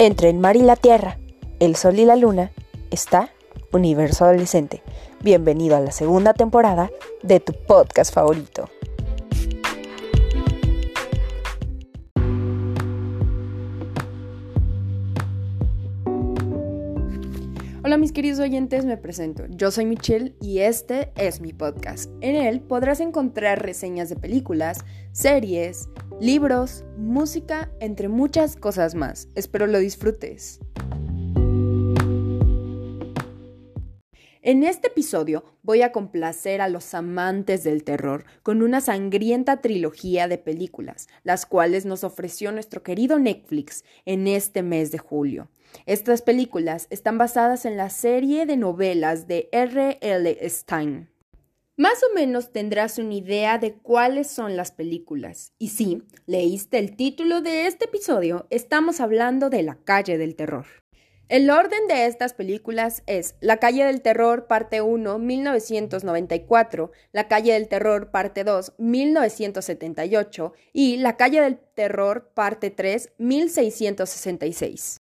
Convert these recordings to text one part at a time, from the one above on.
Entre el mar y la tierra, el sol y la luna, está Universo Adolescente. Bienvenido a la segunda temporada de tu podcast favorito. Hola mis queridos oyentes, me presento. Yo soy Michelle y este es mi podcast. En él podrás encontrar reseñas de películas, series, libros, música, entre muchas cosas más. Espero lo disfrutes. En este episodio voy a complacer a los amantes del terror con una sangrienta trilogía de películas, las cuales nos ofreció nuestro querido Netflix en este mes de julio. Estas películas están basadas en la serie de novelas de R. L. Stein. Más o menos tendrás una idea de cuáles son las películas. Y si leíste el título de este episodio, estamos hablando de La calle del terror. El orden de estas películas es La calle del terror parte 1 1994, La calle del terror parte 2 1978 y La calle del terror parte 3 1666.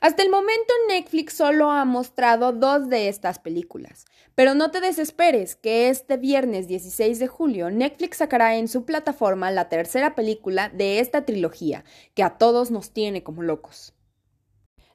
Hasta el momento Netflix solo ha mostrado dos de estas películas, pero no te desesperes que este viernes 16 de julio Netflix sacará en su plataforma la tercera película de esta trilogía, que a todos nos tiene como locos.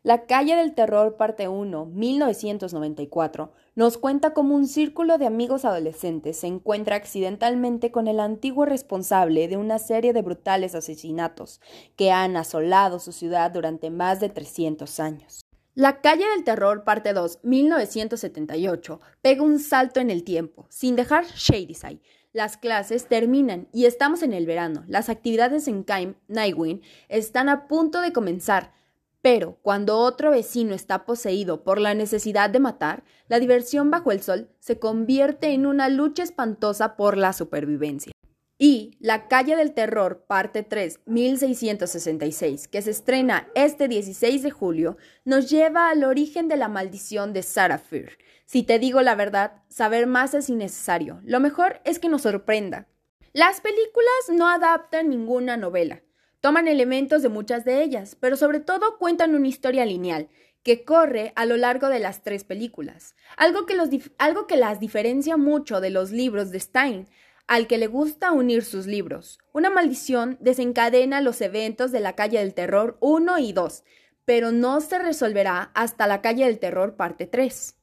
La calle del terror parte 1, 1994, nos cuenta cómo un círculo de amigos adolescentes se encuentra accidentalmente con el antiguo responsable de una serie de brutales asesinatos que han asolado su ciudad durante más de 300 años. La calle del terror parte 2, 1978, pega un salto en el tiempo, sin dejar Shadyside. Las clases terminan y estamos en el verano. Las actividades en Caim, Nightwing, están a punto de comenzar. Pero cuando otro vecino está poseído por la necesidad de matar, la diversión bajo el sol se convierte en una lucha espantosa por la supervivencia. Y La calle del terror, parte 3, 1666, que se estrena este 16 de julio, nos lleva al origen de la maldición de Sarah Fear. Si te digo la verdad, saber más es innecesario. Lo mejor es que nos sorprenda. Las películas no adaptan ninguna novela. Toman elementos de muchas de ellas, pero sobre todo cuentan una historia lineal que corre a lo largo de las tres películas, algo que, algo que las diferencia mucho de los libros de Stein, al que le gusta unir sus libros. Una maldición desencadena los eventos de la calle del terror 1 y 2, pero no se resolverá hasta la calle del terror parte 3.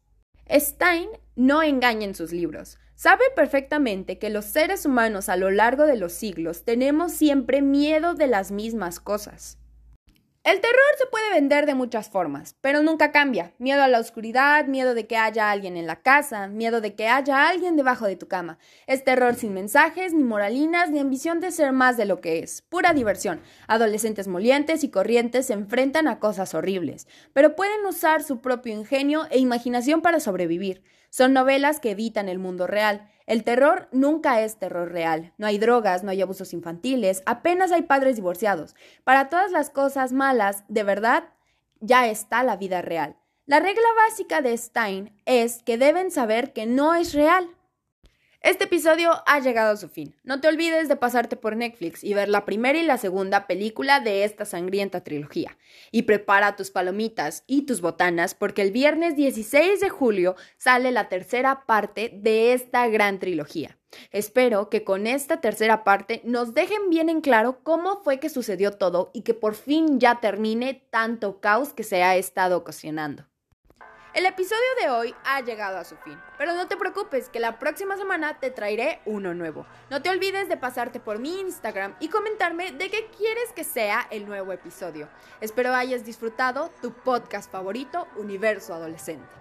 Stein no engaña en sus libros. Sabe perfectamente que los seres humanos a lo largo de los siglos tenemos siempre miedo de las mismas cosas. El terror se puede vender de muchas formas, pero nunca cambia. Miedo a la oscuridad, miedo de que haya alguien en la casa, miedo de que haya alguien debajo de tu cama. Es terror sin mensajes, ni moralinas, ni ambición de ser más de lo que es. Pura diversión. Adolescentes molientes y corrientes se enfrentan a cosas horribles, pero pueden usar su propio ingenio e imaginación para sobrevivir. Son novelas que evitan el mundo real. El terror nunca es terror real. No hay drogas, no hay abusos infantiles, apenas hay padres divorciados. Para todas las cosas malas, de verdad, ya está la vida real. La regla básica de Stein es que deben saber que no es real. Este episodio ha llegado a su fin. No te olvides de pasarte por Netflix y ver la primera y la segunda película de esta sangrienta trilogía. Y prepara tus palomitas y tus botanas porque el viernes 16 de julio sale la tercera parte de esta gran trilogía. Espero que con esta tercera parte nos dejen bien en claro cómo fue que sucedió todo y que por fin ya termine tanto caos que se ha estado ocasionando. El episodio de hoy ha llegado a su fin, pero no te preocupes que la próxima semana te traeré uno nuevo. No te olvides de pasarte por mi Instagram y comentarme de qué quieres que sea el nuevo episodio. Espero hayas disfrutado tu podcast favorito, Universo Adolescente.